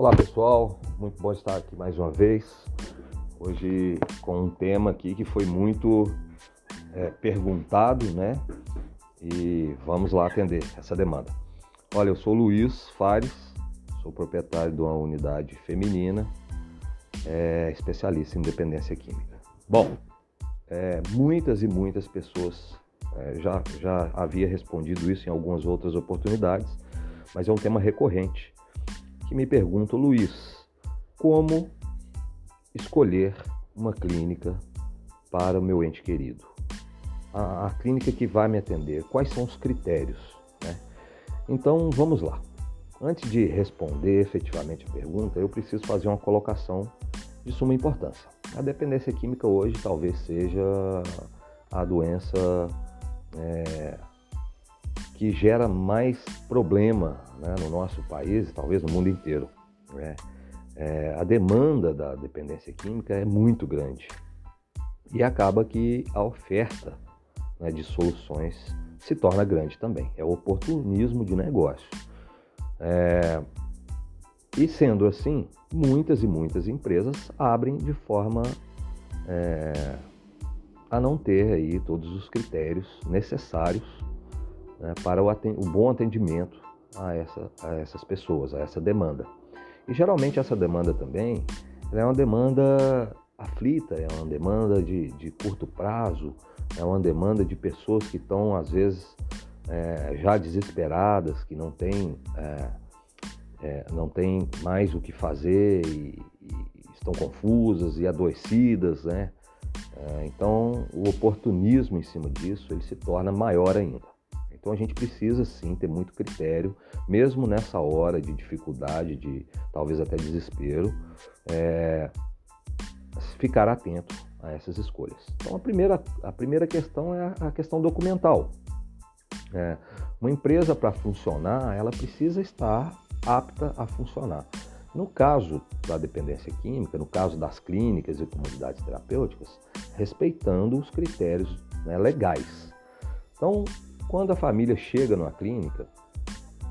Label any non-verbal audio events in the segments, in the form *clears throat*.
Olá pessoal, muito bom estar aqui mais uma vez. Hoje com um tema aqui que foi muito é, perguntado, né? E vamos lá atender essa demanda. Olha, eu sou Luiz Fares, sou proprietário de uma unidade feminina, é, especialista em dependência química. Bom, é, muitas e muitas pessoas é, já, já havia respondido isso em algumas outras oportunidades, mas é um tema recorrente que me perguntam, Luiz, como escolher uma clínica para o meu ente querido? A, a clínica que vai me atender, quais são os critérios? Né? Então vamos lá. Antes de responder efetivamente a pergunta, eu preciso fazer uma colocação de suma importância. A dependência química hoje talvez seja a doença é, que gera mais problema né, no nosso país talvez no mundo inteiro. Né? É, a demanda da dependência química é muito grande e acaba que a oferta né, de soluções se torna grande também. É o oportunismo de negócio. É, e sendo assim, muitas e muitas empresas abrem de forma é, a não ter aí todos os critérios necessários né, para o, o, bom atendimento a, essa, a, essas pessoas, a essa demanda. E geralmente essa demanda também é uma demanda aflita, é uma demanda de, de curto prazo, é uma demanda de pessoas que estão às vezes é, já desesperadas, que não têm é, é, não tem mais o que fazer e, e, estão confusas e adoecidas, né? É, então, o oportunismo em cima disso ele se torna maior ainda. Então, a gente precisa sim ter muito critério, mesmo nessa hora de dificuldade, de talvez até desespero, é, ficar atento a essas escolhas. Então, a primeira, a primeira questão é a questão documental. É, uma empresa para funcionar, ela precisa estar apta a funcionar. No caso da dependência química, no caso das clínicas e comunidades terapêuticas, respeitando os critérios né, legais. Então, quando a família chega numa clínica,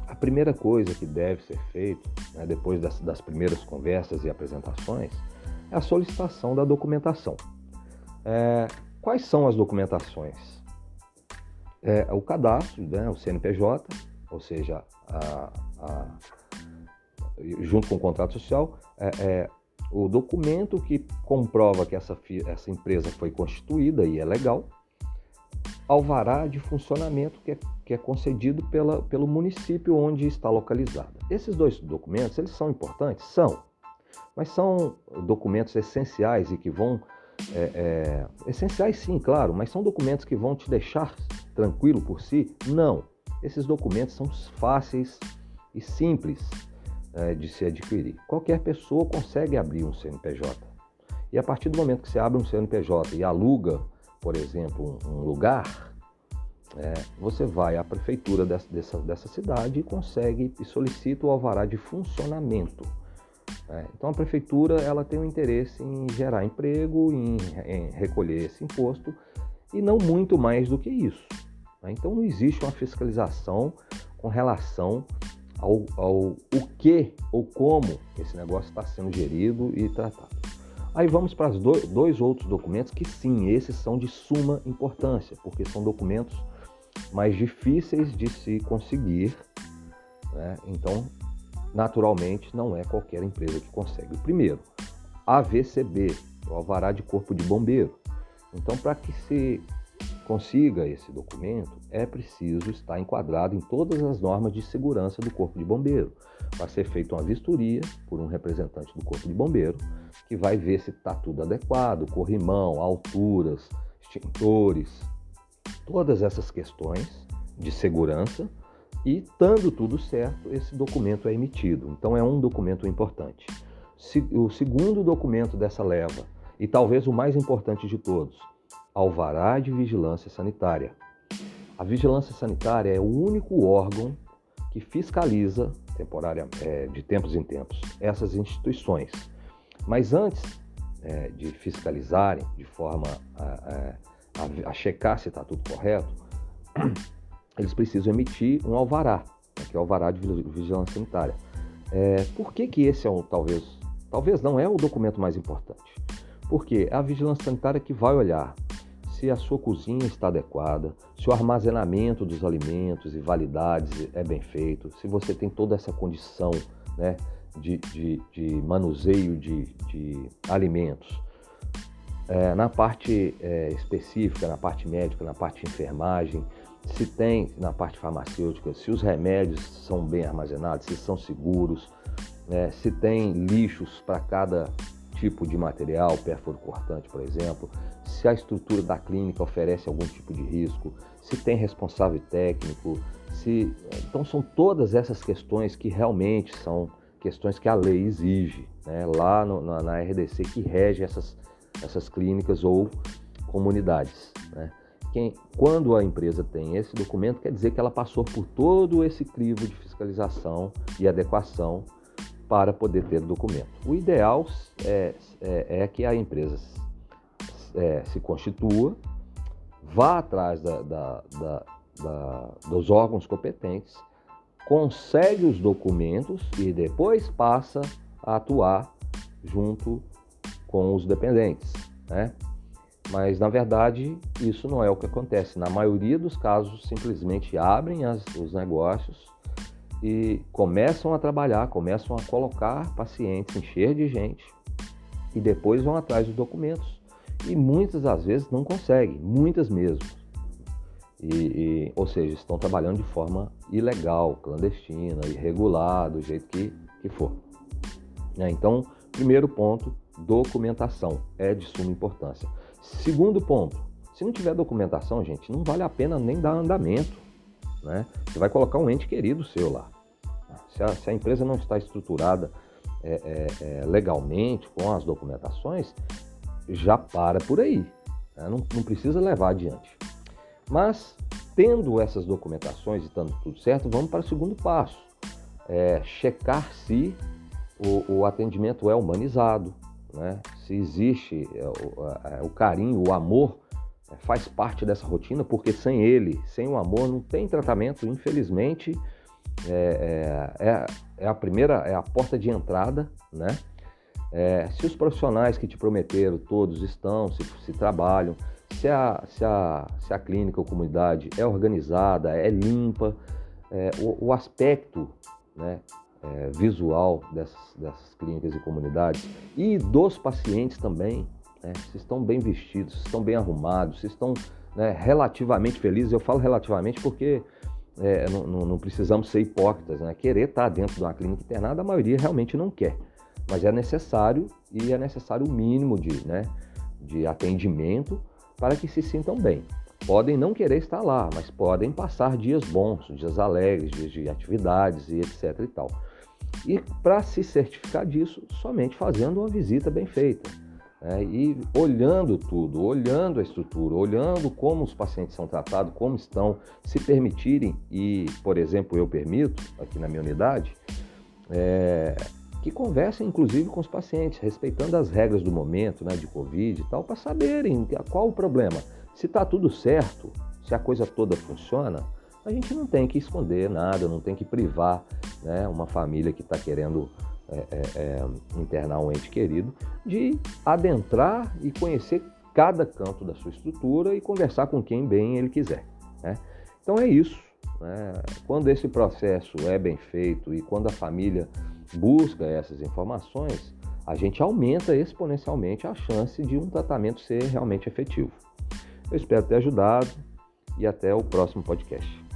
a primeira coisa que deve ser feita, né, depois das, das, primeiras conversas e apresentações, é a solicitação da documentação. É, quais são as documentações? É, o cadastro, né, o CNPJ, ou seja, a, a junto com o contrato social, é, é, o documento que comprova que essa, essa empresa foi constituída e é legal, alvará de funcionamento que é, que é concedido pela, pelo município onde está localizada. Esses dois documentos, eles são importantes? São, mas são documentos essenciais e que vão... É, é, essenciais sim, claro, mas são documentos que vão te deixar tranquilo por si? Não. Esses documentos são fáceis e simples é, de se adquirir. Qualquer pessoa consegue abrir um CNPJ. E a partir do momento que você abre um CNPJ e aluga, por exemplo, um lugar, é, você vai à prefeitura dessa, dessa, dessa, cidade e consegue e solicita o alvará de funcionamento. É, então a prefeitura ela tem um interesse em gerar emprego, em, em recolher esse imposto e não muito mais do que isso. Né? Então não existe uma fiscalização com relação ao, ao o que ou como esse negócio está sendo gerido e tratado. Aí vamos para os dois, dois outros documentos que sim, esses são de suma importância, porque são documentos mais difíceis de se conseguir. Né? Então, naturalmente, não é qualquer empresa que consegue. O primeiro, AVCB, o Alvará de Corpo de Bombeiro. Então, para que se consiga esse documento, é preciso estar enquadrado em todas as normas de segurança do Corpo de Bombeiro. Vai ser feita uma vistoria por um representante do Corpo de Bombeiro, que vai ver se está tudo adequado, corrimão, alturas, extintores, todas essas questões de segurança e, estando tudo certo, esse documento é emitido. Então, é um documento importante. O segundo documento dessa leva, e talvez o mais importante de todos, alvará de vigilância sanitária. A vigilância sanitária é o único órgão que fiscaliza temporária, é, de tempos em tempos essas instituições. Mas antes é, de fiscalizarem de forma a, a, a checar se está tudo correto, *clears throat* eles precisam emitir um alvará, né, que é o alvará de vigilância sanitária. É, por que, que esse é o talvez, talvez não é o documento mais importante? Porque é a vigilância sanitária que vai olhar se a sua cozinha está adequada, se o armazenamento dos alimentos e validades é bem feito, se você tem toda essa condição né, de, de, de manuseio de, de alimentos. É, na parte é, específica, na parte médica, na parte de enfermagem, se tem na parte farmacêutica, se os remédios são bem armazenados, se são seguros, né, se tem lixos para cada tipo de material, pérfuro cortante, por exemplo, se a estrutura da clínica oferece algum tipo de risco, se tem responsável técnico, se então são todas essas questões que realmente são questões que a lei exige, né, lá no, na, na, RDC que rege essas, essas clínicas ou comunidades. Né. Quem, quando a empresa tem esse documento, quer dizer que ela passou por todo esse crivo de fiscalização e adequação para poder ter documento. O ideal é, é, é que a empresa é, se constitua, vá atrás da, da, da, dos órgãos competentes, consegue os documentos e depois passa a atuar junto com os dependentes. Né? Mas na verdade isso não é o que acontece. Na maioria dos casos, simplesmente abrem as, os negócios e começam a trabalhar, começam a colocar pacientes, encher de gente e depois vão atrás dos documentos. E muitas das vezes não conseguem, muitas mesmo. E, e, ou seja, estão trabalhando de forma ilegal, clandestina, irregular, do jeito que, que for. É, então, primeiro ponto, documentação é de suma importância. Segundo ponto, se não tiver documentação, gente, não vale a pena nem dar andamento. Né? Você vai colocar um ente querido seu lá. Se a, se a empresa não está estruturada é, é, é, legalmente com as documentações, já para por aí. Né? Não, não precisa levar adiante. Mas, tendo essas documentações e estando tudo certo, vamos para o segundo passo. É, checar se o, o, atendimento é humanizado, né? se existe é, o, o carinho, o amor é, faz parte dessa rotina, porque sem ele, sem o amor, não tem tratamento. Infelizmente, é, é, é, é a primeira, é a porta de entrada, né? É, se os profissionais que te prometeram todos estão, se, se trabalham, se a, se, a, se a clínica ou comunidade é organizada, é limpa, é, o, o, aspecto né, é, visual dessas, dessas clínicas e comunidades e dos pacientes também né? se estão bem vestidos, se estão bem arrumados, se estão né, relativamente felizes. Eu falo relativamente porque é, não, não, precisamos ser hipócritas. Né? Querer estar dentro de uma clínica internada, a maioria realmente não quer. Mas é necessário e é necessário o mínimo de, né, de atendimento para que se sintam bem. Podem não querer estar lá, mas podem passar dias bons, dias alegres, dias de atividades e etc e tal. E para se certificar disso, somente fazendo uma visita bem feita né, e olhando tudo, olhando a estrutura, olhando como os pacientes são tratados, como estão, se permitirem, e, por exemplo, eu permito, aqui na minha unidade, é, que conversem inclusive com os pacientes, respeitando as regras do momento, né, de Covid e tal, para saberem qual o problema. Se está tudo certo, se a coisa toda funciona, a gente não tem que esconder nada, não tem que privar né, uma família que está querendo é, é, internar um ente querido, de adentrar e conhecer cada canto da sua estrutura e conversar com quem bem ele quiser. Né? Então é isso. Né? Quando esse processo é bem feito e quando a família busca essas informações, a gente aumenta exponencialmente a chance de um tratamento ser realmente efetivo. Eu espero ter ajudado e até o próximo podcast.